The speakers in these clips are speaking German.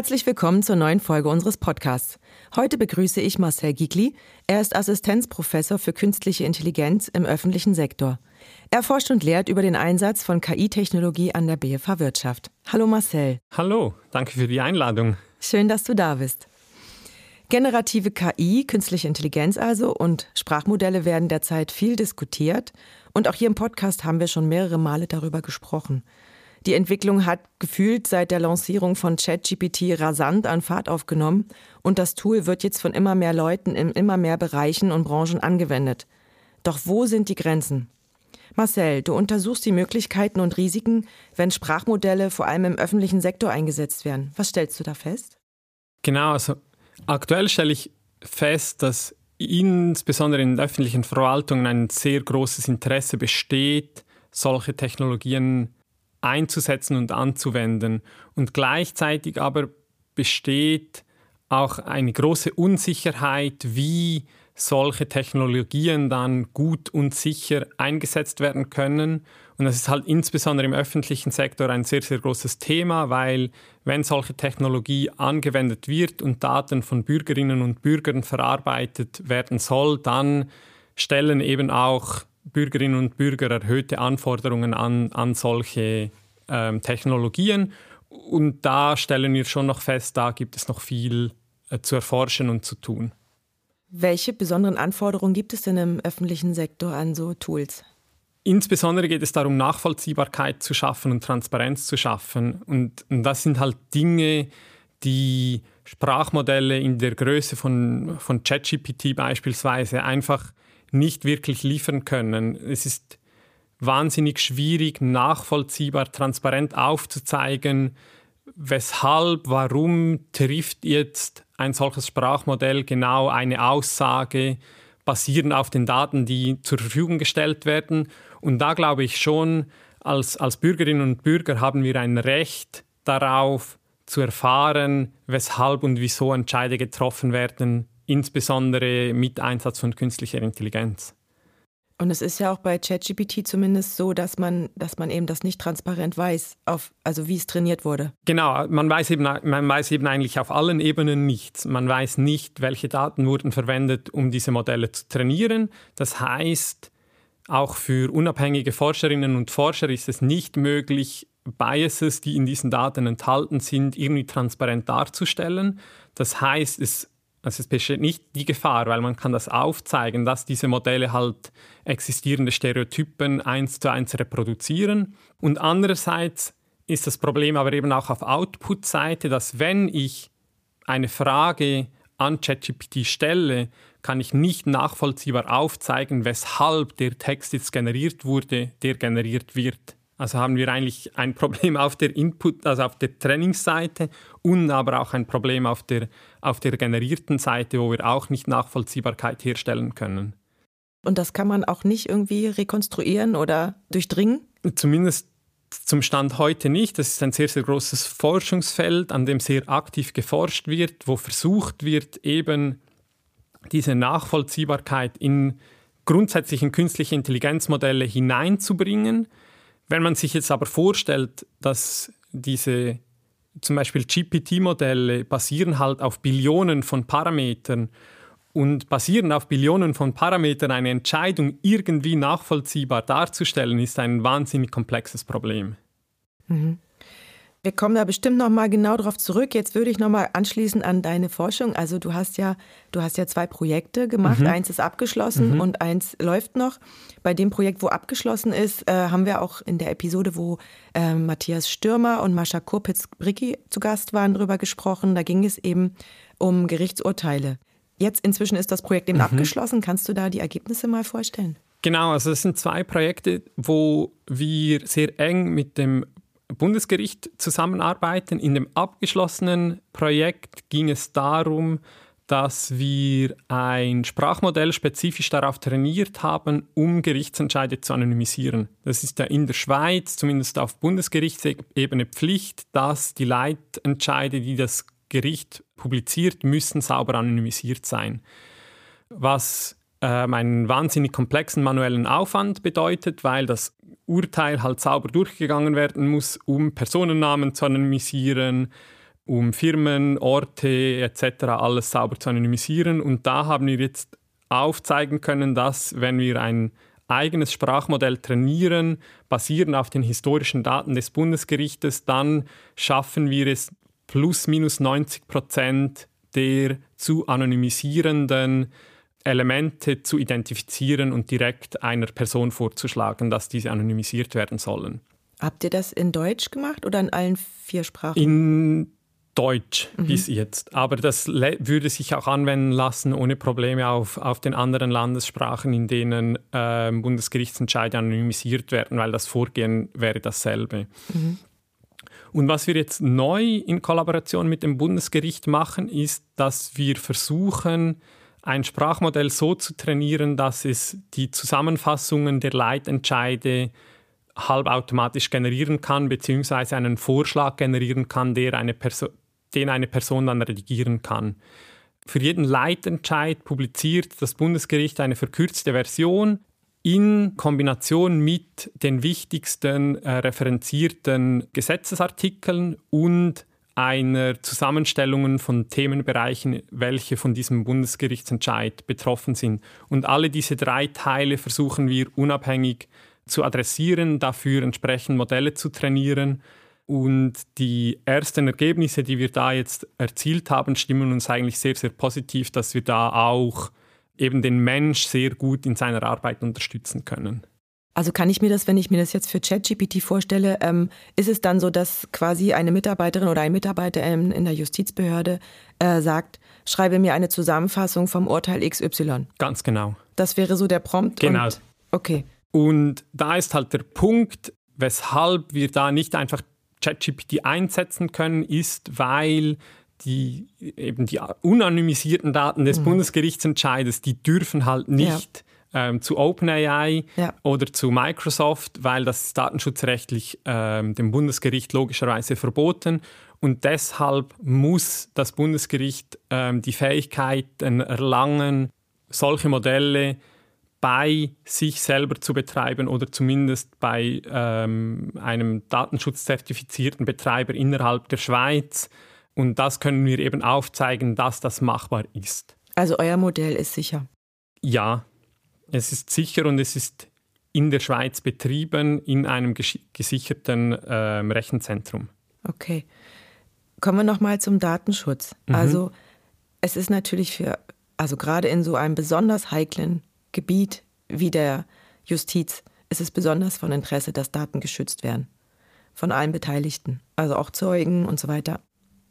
Herzlich willkommen zur neuen Folge unseres Podcasts. Heute begrüße ich Marcel Gigli. Er ist Assistenzprofessor für künstliche Intelligenz im öffentlichen Sektor. Er forscht und lehrt über den Einsatz von KI-Technologie an der BFH Wirtschaft. Hallo Marcel. Hallo, danke für die Einladung. Schön, dass du da bist. Generative KI, künstliche Intelligenz also und Sprachmodelle werden derzeit viel diskutiert. Und auch hier im Podcast haben wir schon mehrere Male darüber gesprochen. Die Entwicklung hat gefühlt seit der Lancierung von ChatGPT rasant an Fahrt aufgenommen und das Tool wird jetzt von immer mehr Leuten in immer mehr Bereichen und Branchen angewendet. Doch wo sind die Grenzen? Marcel, du untersuchst die Möglichkeiten und Risiken, wenn Sprachmodelle vor allem im öffentlichen Sektor eingesetzt werden. Was stellst du da fest? Genau, also Aktuell stelle ich fest, dass insbesondere in öffentlichen Verwaltungen ein sehr großes Interesse besteht, solche Technologien einzusetzen und anzuwenden. Und gleichzeitig aber besteht auch eine große Unsicherheit, wie solche Technologien dann gut und sicher eingesetzt werden können und das ist halt insbesondere im öffentlichen Sektor ein sehr, sehr großes Thema, weil wenn solche Technologie angewendet wird und Daten von Bürgerinnen und Bürgern verarbeitet werden soll, dann stellen eben auch Bürgerinnen und Bürger erhöhte Anforderungen an, an solche ähm, Technologien. Und da stellen wir schon noch fest, da gibt es noch viel äh, zu erforschen und zu tun. Welche besonderen Anforderungen gibt es denn im öffentlichen Sektor an so Tools? Insbesondere geht es darum, Nachvollziehbarkeit zu schaffen und Transparenz zu schaffen. Und, und das sind halt Dinge, die Sprachmodelle in der Größe von, von ChatGPT beispielsweise einfach nicht wirklich liefern können. Es ist wahnsinnig schwierig, nachvollziehbar, transparent aufzuzeigen, weshalb, warum trifft jetzt ein solches Sprachmodell genau eine Aussage, basierend auf den Daten, die zur Verfügung gestellt werden und da glaube ich schon, als, als Bürgerinnen und Bürger haben wir ein Recht darauf zu erfahren, weshalb und wieso Entscheide getroffen werden, insbesondere mit Einsatz von künstlicher Intelligenz. Und es ist ja auch bei ChatGPT zumindest so, dass man, dass man eben das nicht transparent weiß, auf, also wie es trainiert wurde. Genau, man weiß, eben, man weiß eben eigentlich auf allen Ebenen nichts. Man weiß nicht, welche Daten wurden verwendet, um diese Modelle zu trainieren. Das heißt, auch für unabhängige Forscherinnen und Forscher ist es nicht möglich, Biases, die in diesen Daten enthalten sind, irgendwie transparent darzustellen. Das heißt, es, also es besteht nicht die Gefahr, weil man kann das aufzeigen, dass diese Modelle halt existierende Stereotypen eins zu eins reproduzieren. Und andererseits ist das Problem aber eben auch auf Output-Seite, dass wenn ich eine Frage an ChatGPT stelle, kann ich nicht nachvollziehbar aufzeigen, weshalb der Text jetzt generiert wurde, der generiert wird. Also haben wir eigentlich ein Problem auf der Input, also auf der Trainingsseite und aber auch ein Problem auf der, auf der generierten Seite, wo wir auch nicht Nachvollziehbarkeit herstellen können. Und das kann man auch nicht irgendwie rekonstruieren oder durchdringen? Zumindest zum Stand heute nicht. Das ist ein sehr, sehr großes Forschungsfeld, an dem sehr aktiv geforscht wird, wo versucht wird, eben diese Nachvollziehbarkeit in grundsätzlichen künstliche Intelligenzmodelle hineinzubringen. Wenn man sich jetzt aber vorstellt, dass diese zum Beispiel GPT-Modelle basieren halt auf Billionen von Parametern und basieren auf Billionen von Parametern eine Entscheidung irgendwie nachvollziehbar darzustellen, ist ein wahnsinnig komplexes Problem. Mhm. Wir kommen da bestimmt noch mal genau darauf zurück. Jetzt würde ich noch mal anschließen an deine Forschung. Also du hast ja, du hast ja zwei Projekte gemacht. Mhm. Eins ist abgeschlossen mhm. und eins läuft noch. Bei dem Projekt, wo abgeschlossen ist, äh, haben wir auch in der Episode, wo äh, Matthias Stürmer und Mascha Kurpitz-Bricki zu Gast waren, darüber gesprochen. Da ging es eben um Gerichtsurteile. Jetzt inzwischen ist das Projekt eben mhm. abgeschlossen. Kannst du da die Ergebnisse mal vorstellen? Genau, also das sind zwei Projekte, wo wir sehr eng mit dem Bundesgericht zusammenarbeiten. In dem abgeschlossenen Projekt ging es darum, dass wir ein Sprachmodell spezifisch darauf trainiert haben, um Gerichtsentscheide zu anonymisieren. Das ist ja in der Schweiz, zumindest auf Bundesgerichtsebene, Pflicht, dass die Leitentscheide, die das Gericht publiziert, müssen sauber anonymisiert sein. Was ähm, einen wahnsinnig komplexen manuellen Aufwand bedeutet, weil das Urteil halt sauber durchgegangen werden muss, um Personennamen zu anonymisieren, um Firmen, Orte etc. alles sauber zu anonymisieren. Und da haben wir jetzt aufzeigen können, dass wenn wir ein eigenes Sprachmodell trainieren, basierend auf den historischen Daten des Bundesgerichtes, dann schaffen wir es plus minus 90 Prozent der zu anonymisierenden Elemente zu identifizieren und direkt einer Person vorzuschlagen, dass diese anonymisiert werden sollen. Habt ihr das in Deutsch gemacht oder in allen vier Sprachen? In Deutsch mhm. bis jetzt. Aber das würde sich auch anwenden lassen ohne Probleme auf, auf den anderen Landessprachen, in denen äh, Bundesgerichtsentscheide anonymisiert werden, weil das Vorgehen wäre dasselbe. Mhm. Und was wir jetzt neu in Kollaboration mit dem Bundesgericht machen, ist, dass wir versuchen, ein Sprachmodell so zu trainieren, dass es die Zusammenfassungen der Leitentscheide halbautomatisch generieren kann, beziehungsweise einen Vorschlag generieren kann, der eine den eine Person dann redigieren kann. Für jeden Leitentscheid publiziert das Bundesgericht eine verkürzte Version in Kombination mit den wichtigsten äh, referenzierten Gesetzesartikeln und einer Zusammenstellung von Themenbereichen, welche von diesem Bundesgerichtsentscheid betroffen sind. Und alle diese drei Teile versuchen wir unabhängig zu adressieren, dafür entsprechend Modelle zu trainieren. Und die ersten Ergebnisse, die wir da jetzt erzielt haben, stimmen uns eigentlich sehr, sehr positiv, dass wir da auch eben den Mensch sehr gut in seiner Arbeit unterstützen können. Also kann ich mir das, wenn ich mir das jetzt für ChatGPT vorstelle, ähm, ist es dann so, dass quasi eine Mitarbeiterin oder ein Mitarbeiter in, in der Justizbehörde äh, sagt, schreibe mir eine Zusammenfassung vom Urteil XY. Ganz genau. Das wäre so der Prompt. Genau. Und, okay. Und da ist halt der Punkt, weshalb wir da nicht einfach ChatGPT einsetzen können, ist, weil die eben die unanonymisierten Daten des mhm. Bundesgerichtsentscheides, die dürfen halt nicht ja ähm, zu OpenAI ja. oder zu Microsoft, weil das ist datenschutzrechtlich ähm, dem Bundesgericht logischerweise verboten. Und deshalb muss das Bundesgericht ähm, die Fähigkeiten erlangen, solche Modelle bei sich selber zu betreiben oder zumindest bei ähm, einem datenschutzzertifizierten Betreiber innerhalb der Schweiz. Und das können wir eben aufzeigen, dass das machbar ist. Also euer Modell ist sicher. Ja, es ist sicher und es ist in der Schweiz betrieben in einem gesicherten äh, Rechenzentrum. Okay. Kommen wir nochmal zum Datenschutz. Mhm. Also es ist natürlich für, also gerade in so einem besonders heiklen Gebiet wie der Justiz, ist es besonders von Interesse, dass Daten geschützt werden. Von allen Beteiligten, also auch Zeugen und so weiter.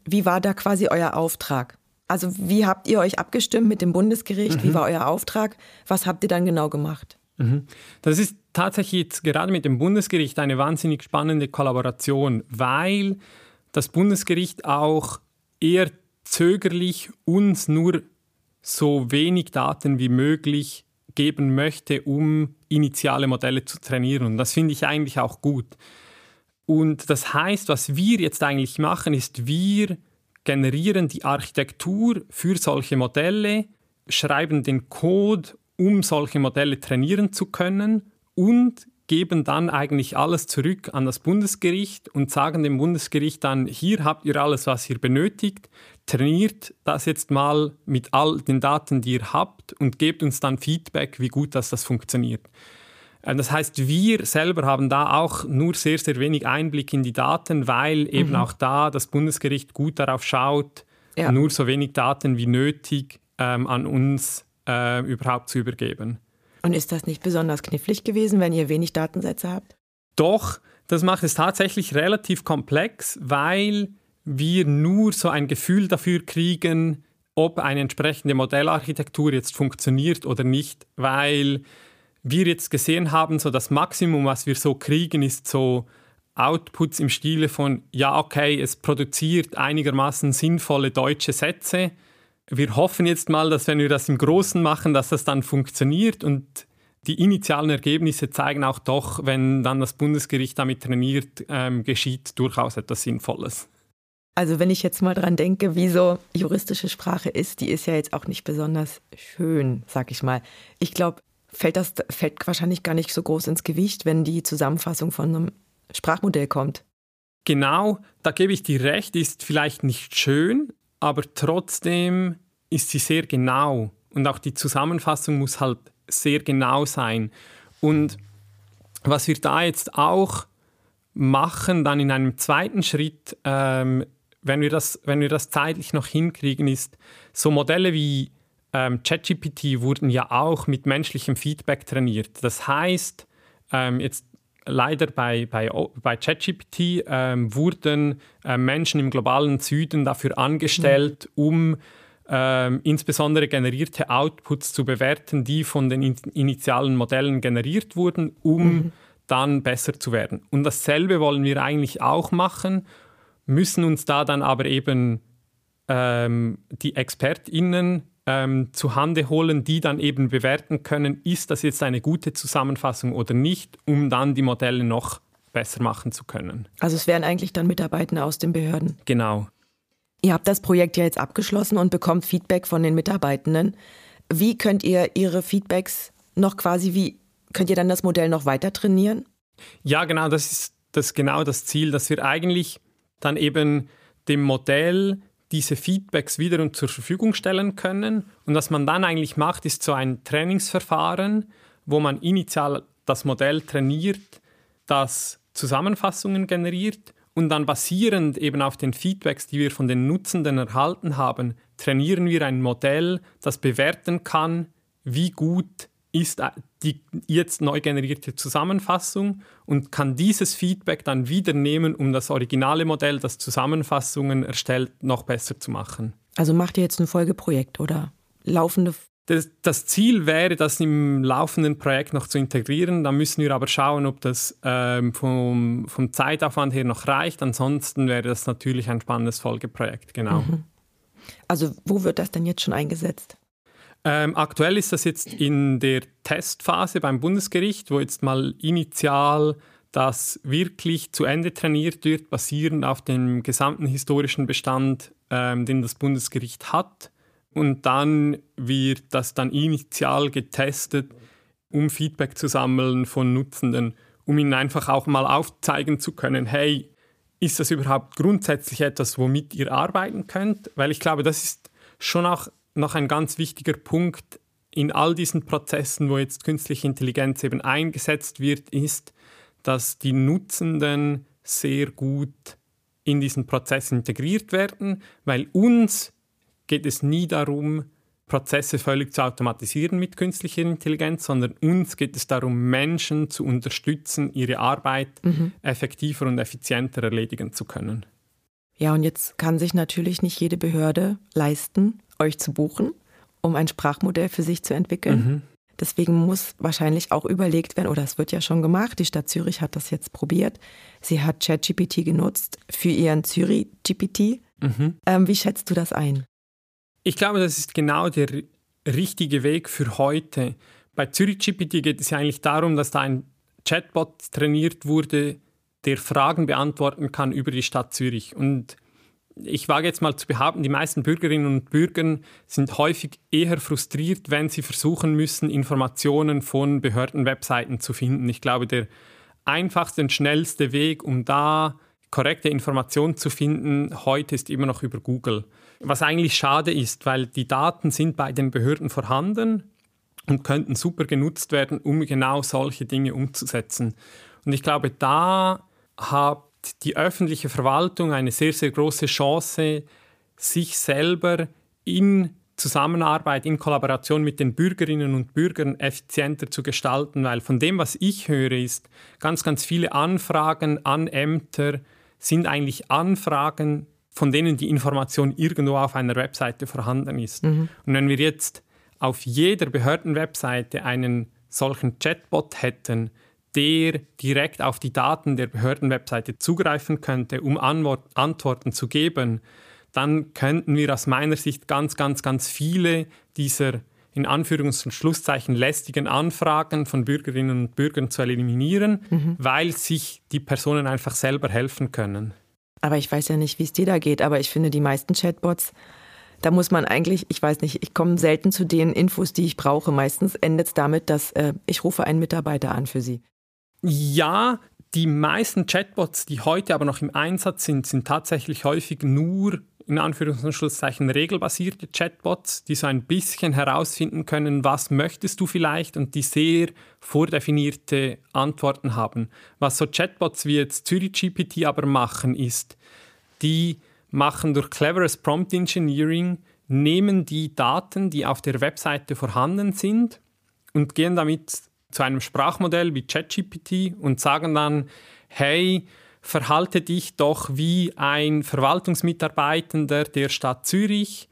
Wie war da quasi euer Auftrag? Also wie habt ihr euch abgestimmt mit dem Bundesgericht? Mhm. Wie war euer Auftrag? Was habt ihr dann genau gemacht? Mhm. Das ist tatsächlich jetzt gerade mit dem Bundesgericht eine wahnsinnig spannende Kollaboration, weil das Bundesgericht auch eher zögerlich uns nur so wenig Daten wie möglich geben möchte, um initiale Modelle zu trainieren. Und das finde ich eigentlich auch gut. Und das heißt, was wir jetzt eigentlich machen, ist, wir generieren die Architektur für solche Modelle, schreiben den Code, um solche Modelle trainieren zu können und geben dann eigentlich alles zurück an das Bundesgericht und sagen dem Bundesgericht dann, hier habt ihr alles, was ihr benötigt, trainiert das jetzt mal mit all den Daten, die ihr habt und gebt uns dann Feedback, wie gut das, das funktioniert. Äh, das heißt, wir selber haben da auch nur sehr, sehr wenig Einblick in die Daten, weil eben mhm. auch da das Bundesgericht gut darauf schaut, ja. nur so wenig Daten wie nötig ähm, an uns äh, überhaupt zu übergeben. Und ist das nicht besonders knifflig gewesen, wenn ihr wenig Datensätze habt? Doch, das macht es tatsächlich relativ komplex, weil wir nur so ein Gefühl dafür kriegen, ob eine entsprechende Modellarchitektur jetzt funktioniert oder nicht, weil wir jetzt gesehen haben, so das Maximum, was wir so kriegen, ist so Outputs im Stile von, ja, okay, es produziert einigermaßen sinnvolle deutsche Sätze. Wir hoffen jetzt mal, dass wenn wir das im Großen machen, dass das dann funktioniert und die initialen Ergebnisse zeigen auch doch, wenn dann das Bundesgericht damit trainiert, ähm, geschieht durchaus etwas Sinnvolles. Also wenn ich jetzt mal dran denke, wie so juristische Sprache ist, die ist ja jetzt auch nicht besonders schön, sag ich mal. Ich glaube, fällt das fällt wahrscheinlich gar nicht so groß ins Gewicht, wenn die Zusammenfassung von einem Sprachmodell kommt. Genau, da gebe ich dir recht, ist vielleicht nicht schön, aber trotzdem ist sie sehr genau. Und auch die Zusammenfassung muss halt sehr genau sein. Und was wir da jetzt auch machen, dann in einem zweiten Schritt, ähm, wenn, wir das, wenn wir das zeitlich noch hinkriegen, ist so Modelle wie ähm, ChatGPT wurden ja auch mit menschlichem Feedback trainiert. Das heißt, ähm, jetzt leider bei, bei, bei ChatGPT ähm, wurden äh, Menschen im globalen Süden dafür angestellt, mhm. um ähm, insbesondere generierte Outputs zu bewerten, die von den in initialen Modellen generiert wurden, um mhm. dann besser zu werden. Und dasselbe wollen wir eigentlich auch machen, müssen uns da dann aber eben ähm, die ExpertInnen ähm, zu Hande holen, die dann eben bewerten können, ist das jetzt eine gute Zusammenfassung oder nicht, um dann die Modelle noch besser machen zu können. Also es wären eigentlich dann Mitarbeitende aus den Behörden. Genau. Ihr habt das Projekt ja jetzt abgeschlossen und bekommt Feedback von den Mitarbeitenden. Wie könnt ihr Ihre Feedbacks noch quasi, wie könnt ihr dann das Modell noch weiter trainieren? Ja, genau, das ist das genau das Ziel, dass wir eigentlich dann eben dem Modell diese Feedbacks wiederum zur Verfügung stellen können. Und was man dann eigentlich macht, ist so ein Trainingsverfahren, wo man initial das Modell trainiert, das Zusammenfassungen generiert und dann basierend eben auf den Feedbacks, die wir von den Nutzenden erhalten haben, trainieren wir ein Modell, das bewerten kann, wie gut ist die jetzt neu generierte Zusammenfassung und kann dieses Feedback dann wieder nehmen, um das originale Modell, das Zusammenfassungen erstellt, noch besser zu machen. Also macht ihr jetzt ein Folgeprojekt oder laufende das, das, Ziel wäre, das im laufenden Projekt noch zu integrieren. Da müssen wir aber schauen, ob das ähm, vom, vom, Zeitaufwand her noch reicht. Ansonsten wäre das natürlich ein spannendes Folgeprojekt, genau. Mhm. Also wo wird das denn jetzt schon eingesetzt? Ähm, aktuell ist das jetzt in der Testphase beim Bundesgericht, wo jetzt mal initial das wirklich zu Ende trainiert wird, basierend auf dem gesamten historischen Bestand, ähm, den das Bundesgericht hat. Und dann wird das dann initial getestet, um Feedback zu sammeln von Nutzenden, um ihnen einfach auch mal aufzeigen zu können, hey, ist das überhaupt grundsätzlich etwas, womit ihr arbeiten könnt? Weil ich glaube, das ist schon auch noch ein ganz wichtiger Punkt in all diesen Prozessen, wo jetzt künstliche Intelligenz eben eingesetzt wird, ist, dass die Nutzenden sehr gut in diesen Prozess integriert werden, weil uns geht es nie darum, Prozesse völlig zu automatisieren mit künstlicher Intelligenz, sondern uns geht es darum, Menschen zu unterstützen, ihre Arbeit mhm. effektiver und effizienter erledigen zu können. Ja, und jetzt kann sich natürlich nicht jede Behörde leisten, euch zu buchen, um ein Sprachmodell für sich zu entwickeln. Mhm. Deswegen muss wahrscheinlich auch überlegt werden, oder es wird ja schon gemacht, die Stadt Zürich hat das jetzt probiert. Sie hat ChatGPT genutzt für ihren Zürich-GPT. Mhm. Ähm, wie schätzt du das ein? Ich glaube, das ist genau der richtige Weg für heute. Bei Zürich GPT geht es ja eigentlich darum, dass da ein Chatbot trainiert wurde, der Fragen beantworten kann über die Stadt Zürich. Und ich wage jetzt mal zu behaupten, die meisten Bürgerinnen und Bürger sind häufig eher frustriert, wenn sie versuchen müssen, Informationen von Behördenwebseiten zu finden. Ich glaube, der einfachste und schnellste Weg, um da korrekte Informationen zu finden, heute ist immer noch über Google. Was eigentlich schade ist, weil die Daten sind bei den Behörden vorhanden und könnten super genutzt werden, um genau solche Dinge umzusetzen. Und ich glaube, da die öffentliche Verwaltung eine sehr, sehr große Chance, sich selber in Zusammenarbeit, in Kollaboration mit den Bürgerinnen und Bürgern effizienter zu gestalten, weil von dem, was ich höre, ist, ganz, ganz viele Anfragen an Ämter sind eigentlich Anfragen, von denen die Information irgendwo auf einer Webseite vorhanden ist. Mhm. Und wenn wir jetzt auf jeder Behördenwebseite einen solchen Chatbot hätten, der direkt auf die Daten der Behördenwebseite zugreifen könnte, um Antworten zu geben, dann könnten wir aus meiner Sicht ganz, ganz, ganz viele dieser in Anführungs- und Schlusszeichen lästigen Anfragen von Bürgerinnen und Bürgern zu eliminieren, mhm. weil sich die Personen einfach selber helfen können. Aber ich weiß ja nicht, wie es dir da geht, aber ich finde, die meisten Chatbots, da muss man eigentlich, ich weiß nicht, ich komme selten zu den Infos, die ich brauche. Meistens endet es damit, dass äh, ich rufe einen Mitarbeiter an für sie. Ja, die meisten Chatbots, die heute aber noch im Einsatz sind, sind tatsächlich häufig nur in Anführungszeichen regelbasierte Chatbots, die so ein bisschen herausfinden können, was möchtest du vielleicht und die sehr vordefinierte Antworten haben. Was so Chatbots wie jetzt Zürich GPT aber machen, ist, die machen durch cleveres Prompt Engineering, nehmen die Daten, die auf der Webseite vorhanden sind und gehen damit zu einem Sprachmodell wie ChatGPT und sagen dann, hey, verhalte dich doch wie ein Verwaltungsmitarbeitender der Stadt Zürich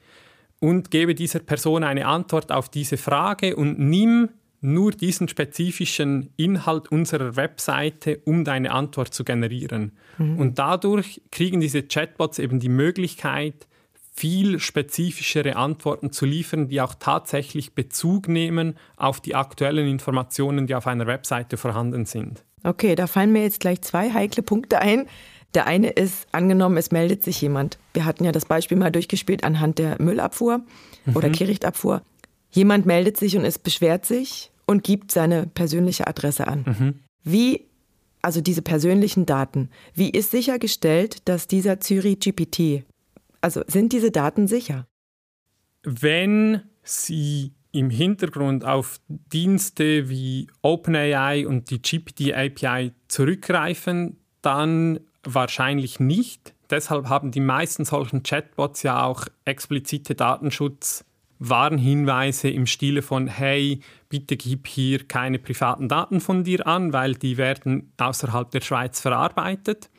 und gebe dieser Person eine Antwort auf diese Frage und nimm nur diesen spezifischen Inhalt unserer Webseite, um deine Antwort zu generieren. Mhm. Und dadurch kriegen diese Chatbots eben die Möglichkeit, viel spezifischere Antworten zu liefern, die auch tatsächlich Bezug nehmen auf die aktuellen Informationen, die auf einer Webseite vorhanden sind. Okay, da fallen mir jetzt gleich zwei heikle Punkte ein. Der eine ist, angenommen, es meldet sich jemand. Wir hatten ja das Beispiel mal durchgespielt anhand der Müllabfuhr mhm. oder Kehrichtabfuhr. Jemand meldet sich und es beschwert sich und gibt seine persönliche Adresse an. Mhm. Wie, also diese persönlichen Daten, wie ist sichergestellt, dass dieser Zürich GPT, also sind diese Daten sicher? Wenn sie im Hintergrund auf Dienste wie OpenAI und die GPT-API zurückgreifen, dann wahrscheinlich nicht. Deshalb haben die meisten solchen Chatbots ja auch explizite Datenschutzwarnhinweise im Stile von Hey, bitte gib hier keine privaten Daten von dir an, weil die werden außerhalb der Schweiz verarbeitet.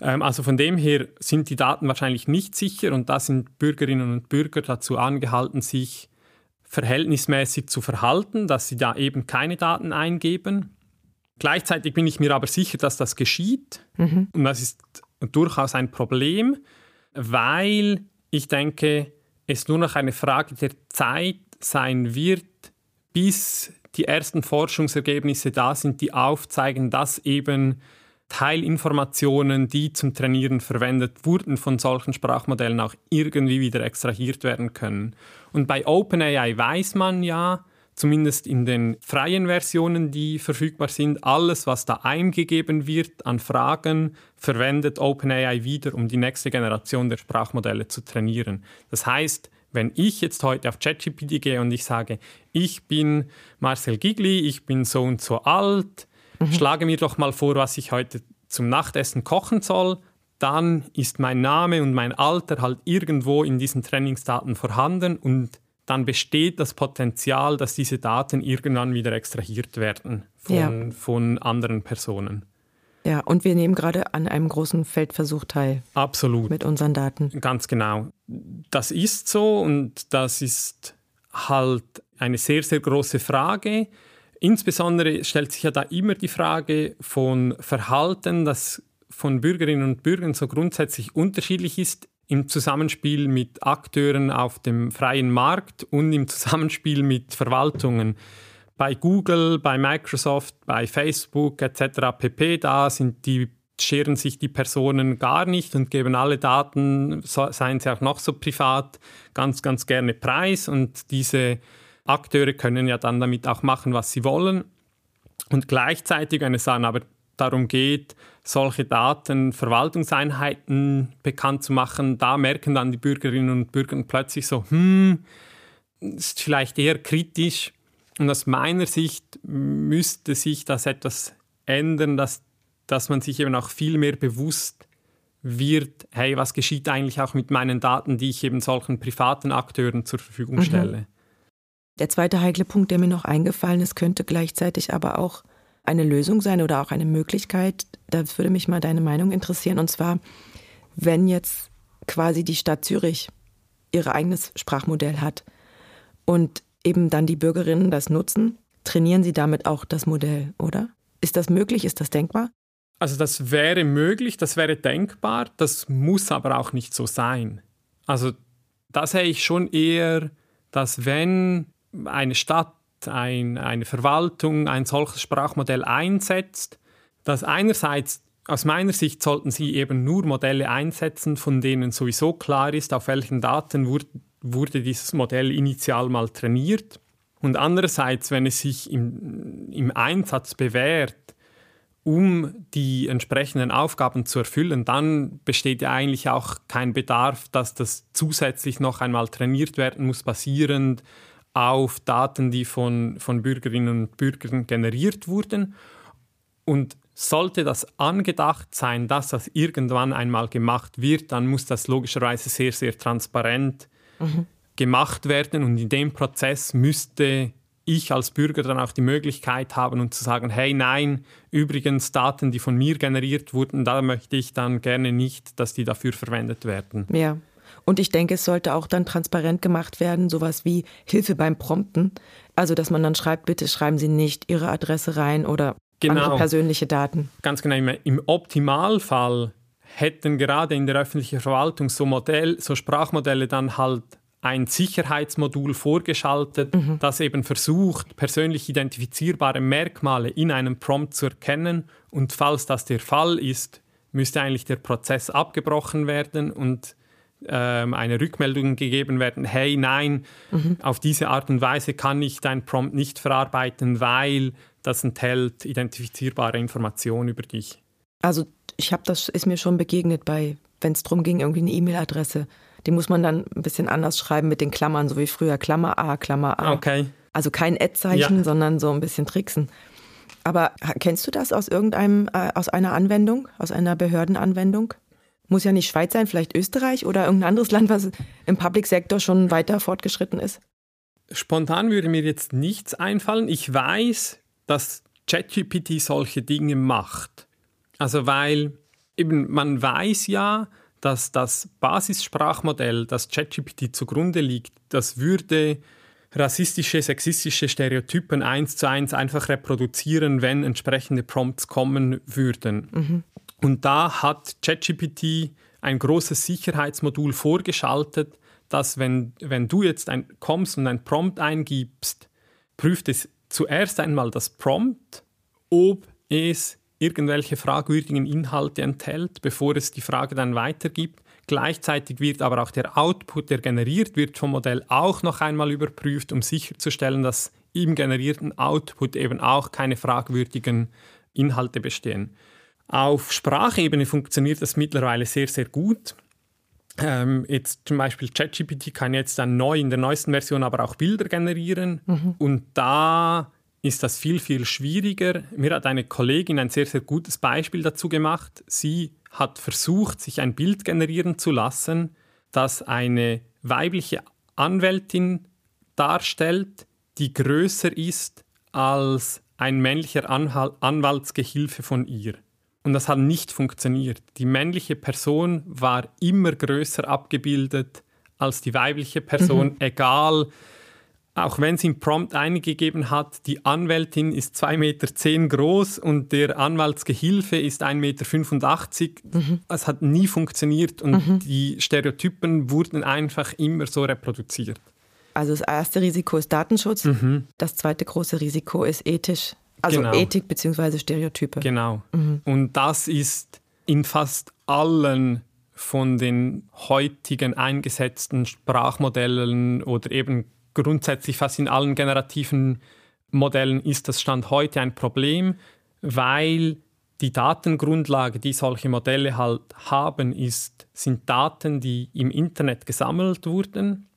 Ähm, also von dem her sind die Daten wahrscheinlich nicht sicher und da sind Bürgerinnen und Bürger dazu angehalten, sich verhältnismäßig zu verhalten, dass sie da eben keine Daten eingeben. Gleichzeitig bin ich mir aber sicher, dass das geschieht. Mhm. Und das ist durchaus ein Problem, weil ich denke, es nur noch eine Frage der Zeit sein wird, bis die ersten Forschungsergebnisse da sind, die aufzeigen, dass eben Teilinformationen, die zum Trainieren verwendet wurden, von solchen Sprachmodellen auch irgendwie wieder extrahiert werden können. Und bei OpenAI weiß man ja, zumindest in den freien Versionen, die verfügbar sind, alles, was da eingegeben wird an Fragen, verwendet OpenAI wieder, um die nächste Generation der Sprachmodelle zu trainieren. Das heißt, wenn ich jetzt heute auf ChatGPT gehe und ich sage, ich bin Marcel Gigli, ich bin so und so alt, Mhm. Schlage mir doch mal vor, was ich heute zum Nachtessen kochen soll. Dann ist mein Name und mein Alter halt irgendwo in diesen Trainingsdaten vorhanden und dann besteht das Potenzial, dass diese Daten irgendwann wieder extrahiert werden von, ja. von anderen Personen. Ja, und wir nehmen gerade an einem großen Feldversuch teil. Absolut. Mit unseren Daten. Ganz genau. Das ist so und das ist halt eine sehr, sehr große Frage. Insbesondere stellt sich ja da immer die Frage von Verhalten, das von Bürgerinnen und Bürgern so grundsätzlich unterschiedlich ist im Zusammenspiel mit Akteuren auf dem freien Markt und im Zusammenspiel mit Verwaltungen. Bei Google, bei Microsoft, bei Facebook etc. pp. Da sind die scheren sich die Personen gar nicht und geben alle Daten, seien sie auch noch so privat, ganz, ganz gerne preis. Und diese Akteure können ja dann damit auch machen, was sie wollen. Und gleichzeitig, wenn es dann aber darum geht, solche Daten Verwaltungseinheiten bekannt zu machen, da merken dann die Bürgerinnen und Bürger plötzlich so, hm, ist vielleicht eher kritisch. Und aus meiner Sicht müsste sich das etwas ändern, dass, dass man sich eben auch viel mehr bewusst wird, hey, was geschieht eigentlich auch mit meinen Daten, die ich eben solchen privaten Akteuren zur Verfügung mhm. stelle. Der zweite heikle Punkt, der mir noch eingefallen ist, könnte gleichzeitig aber auch eine Lösung sein oder auch eine Möglichkeit. Da würde mich mal deine Meinung interessieren. Und zwar, wenn jetzt quasi die Stadt Zürich ihr eigenes Sprachmodell hat und eben dann die Bürgerinnen das nutzen, trainieren Sie damit auch das Modell, oder? Ist das möglich? Ist das denkbar? Also das wäre möglich, das wäre denkbar, das muss aber auch nicht so sein. Also da sehe ich schon eher, dass wenn eine Stadt, ein, eine Verwaltung ein solches Sprachmodell einsetzt, dass einerseits aus meiner Sicht sollten sie eben nur Modelle einsetzen, von denen sowieso klar ist, auf welchen Daten wurde, wurde dieses Modell initial mal trainiert. Und andererseits, wenn es sich im, im Einsatz bewährt, um die entsprechenden Aufgaben zu erfüllen, dann besteht ja eigentlich auch kein Bedarf, dass das zusätzlich noch einmal trainiert werden muss, basierend auf Daten, die von, von Bürgerinnen und Bürgern generiert wurden. Und sollte das angedacht sein, dass das irgendwann einmal gemacht wird, dann muss das logischerweise sehr, sehr transparent mhm. gemacht werden. Und in dem Prozess müsste ich als Bürger dann auch die Möglichkeit haben und zu sagen, hey nein, übrigens Daten, die von mir generiert wurden, da möchte ich dann gerne nicht, dass die dafür verwendet werden. Ja. Und ich denke, es sollte auch dann transparent gemacht werden, sowas wie Hilfe beim Prompten. Also, dass man dann schreibt, bitte schreiben Sie nicht Ihre Adresse rein oder genau. andere persönliche Daten. Ganz genau. Im Optimalfall hätten gerade in der öffentlichen Verwaltung so Modell, so Sprachmodelle dann halt ein Sicherheitsmodul vorgeschaltet, mhm. das eben versucht, persönlich identifizierbare Merkmale in einem Prompt zu erkennen. Und falls das der Fall ist, müsste eigentlich der Prozess abgebrochen werden und ähm, eine Rückmeldung gegeben werden, hey, nein, mhm. auf diese Art und Weise kann ich dein Prompt nicht verarbeiten, weil das enthält identifizierbare Informationen über dich. Also ich habe das ist mir schon begegnet bei, wenn es darum ging, irgendwie eine E-Mail-Adresse die muss man dann ein bisschen anders schreiben mit den Klammern, so wie früher. Klammer A, Klammer A. Okay. Also kein Ad-Zeichen, ja. sondern so ein bisschen tricksen. Aber kennst du das aus irgendeinem, äh, aus einer Anwendung, aus einer Behördenanwendung? Muss ja nicht Schweiz sein, vielleicht Österreich oder irgendein anderes Land, was im Public Sektor schon weiter fortgeschritten ist? Spontan würde mir jetzt nichts einfallen. Ich weiß, dass ChatGPT solche Dinge macht. Also weil eben man weiß ja, dass das Basissprachmodell, das ChatGPT zugrunde liegt, das würde rassistische, sexistische Stereotypen eins zu eins einfach reproduzieren, wenn entsprechende Prompts kommen würden. Mhm. Und da hat ChatGPT ein großes Sicherheitsmodul vorgeschaltet, dass wenn, wenn du jetzt ein, kommst und ein Prompt eingibst, prüft es zuerst einmal das Prompt, ob es irgendwelche fragwürdigen Inhalte enthält, bevor es die Frage dann weitergibt. Gleichzeitig wird aber auch der Output, der generiert wird vom Modell, auch noch einmal überprüft, um sicherzustellen, dass im generierten Output eben auch keine fragwürdigen Inhalte bestehen. Auf Sprachebene funktioniert das mittlerweile sehr, sehr gut. Ähm, jetzt zum Beispiel ChatGPT kann jetzt dann neu in der neuesten Version aber auch Bilder generieren mhm. und da ist das viel, viel schwieriger. Mir hat eine Kollegin ein sehr, sehr gutes Beispiel dazu gemacht. Sie hat versucht, sich ein Bild generieren zu lassen, das eine weibliche Anwältin darstellt, die größer ist als ein männlicher Anhal Anwaltsgehilfe von ihr. Und das hat nicht funktioniert. Die männliche Person war immer größer abgebildet als die weibliche Person, mhm. egal auch wenn sie im Prompt eingegeben hat, die Anwältin ist 2,10 Meter groß und der Anwaltsgehilfe ist 1,85 Meter. Mhm. Es hat nie funktioniert und mhm. die Stereotypen wurden einfach immer so reproduziert. Also das erste Risiko ist Datenschutz, mhm. das zweite große Risiko ist ethisch, also genau. Ethik bzw. Stereotype. Genau. Mhm. Und das ist in fast allen von den heutigen eingesetzten Sprachmodellen oder eben grundsätzlich fast in allen generativen Modellen ist das Stand heute ein Problem, weil die Datengrundlage, die solche Modelle halt haben, ist, sind Daten, die im Internet gesammelt wurden.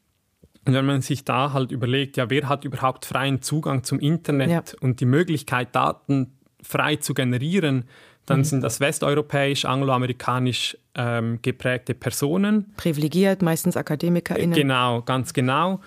Und wenn man sich da halt überlegt, ja, wer hat überhaupt freien Zugang zum Internet ja. und die Möglichkeit, Daten frei zu generieren, dann mhm. sind das westeuropäisch, angloamerikanisch ähm, geprägte Personen. Privilegiert, meistens AkademikerInnen. Genau, ganz genau.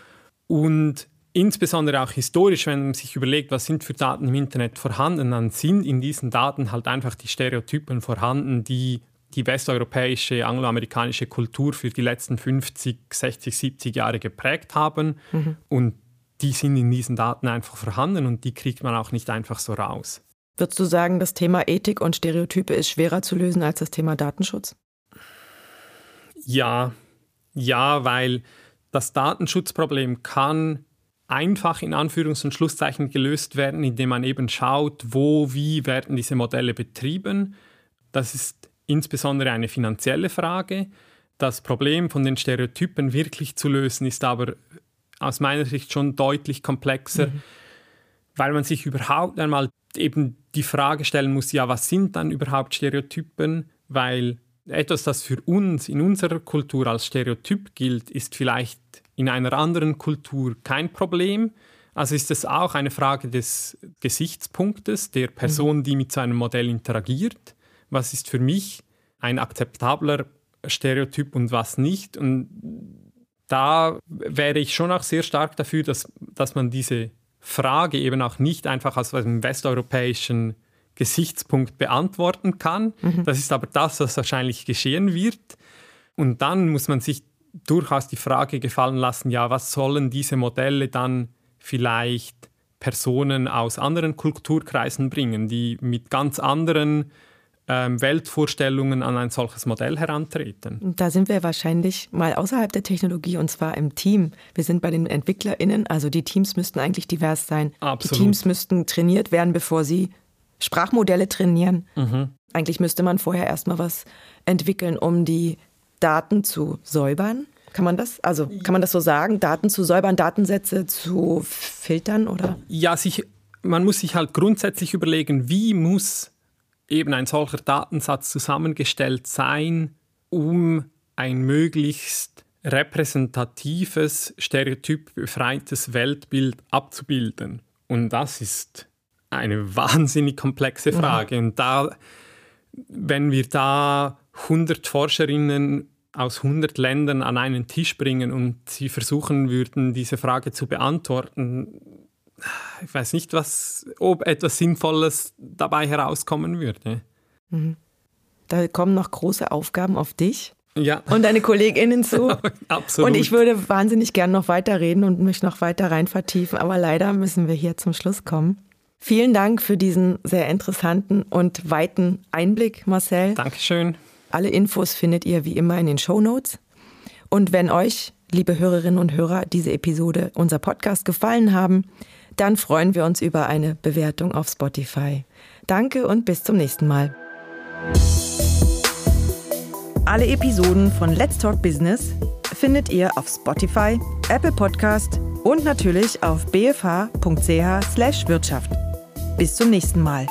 Und insbesondere auch historisch, wenn man sich überlegt, was sind für Daten im Internet vorhanden, dann sind in diesen Daten halt einfach die Stereotypen vorhanden, die die westeuropäische, angloamerikanische Kultur für die letzten 50, 60, 70 Jahre geprägt haben. Mhm. Und die sind in diesen Daten einfach vorhanden und die kriegt man auch nicht einfach so raus. Würdest du sagen, das Thema Ethik und Stereotype ist schwerer zu lösen als das Thema Datenschutz? Ja, ja, weil das Datenschutzproblem kann einfach in Anführungs- und Schlusszeichen gelöst werden, indem man eben schaut, wo, wie werden diese Modelle betrieben. Das ist insbesondere eine finanzielle Frage. Das Problem von den Stereotypen wirklich zu lösen, ist aber aus meiner Sicht schon deutlich komplexer, mhm. weil man sich überhaupt einmal eben die Frage stellen muss, ja, was sind dann überhaupt Stereotypen? Weil etwas, das für uns in unserer Kultur als Stereotyp gilt, ist vielleicht in einer anderen Kultur kein Problem. Also ist es auch eine Frage des Gesichtspunktes der Person, die mit so einem Modell interagiert. Was ist für mich ein akzeptabler Stereotyp und was nicht? Und da wäre ich schon auch sehr stark dafür, dass, dass man diese Frage eben auch nicht einfach aus einem westeuropäischen Gesichtspunkt beantworten kann. Mhm. Das ist aber das, was wahrscheinlich geschehen wird. Und dann muss man sich durchaus die Frage gefallen lassen, ja, was sollen diese Modelle dann vielleicht Personen aus anderen Kulturkreisen bringen, die mit ganz anderen ähm, Weltvorstellungen an ein solches Modell herantreten. Da sind wir wahrscheinlich mal außerhalb der Technologie und zwar im Team. Wir sind bei den EntwicklerInnen, also die Teams müssten eigentlich divers sein. Absolut. Die Teams müssten trainiert werden, bevor sie Sprachmodelle trainieren. Mhm. Eigentlich müsste man vorher erstmal was entwickeln, um die Daten zu säubern. Kann man das? Also kann man das so sagen? Daten zu säubern, Datensätze zu filtern oder? Ja, sich, man muss sich halt grundsätzlich überlegen, wie muss eben ein solcher Datensatz zusammengestellt sein, um ein möglichst repräsentatives, stereotypbefreites Weltbild abzubilden. Und das ist eine wahnsinnig komplexe Frage. Mhm. Und da, wenn wir da 100 Forscherinnen aus 100 Ländern an einen Tisch bringen und sie versuchen würden, diese Frage zu beantworten, ich weiß nicht, was, ob etwas Sinnvolles dabei herauskommen würde. Mhm. Da kommen noch große Aufgaben auf dich ja. und deine KollegInnen zu. Absolut. Und ich würde wahnsinnig gern noch weiterreden und mich noch weiter rein vertiefen, aber leider müssen wir hier zum Schluss kommen. Vielen Dank für diesen sehr interessanten und weiten Einblick, Marcel. Dankeschön. Alle Infos findet ihr wie immer in den Show Notes. Und wenn euch, liebe Hörerinnen und Hörer, diese Episode, unser Podcast gefallen haben, dann freuen wir uns über eine Bewertung auf Spotify. Danke und bis zum nächsten Mal. Alle Episoden von Let's Talk Business findet ihr auf Spotify, Apple Podcast und natürlich auf bfh.ch/wirtschaft. Bis zum nächsten Mal.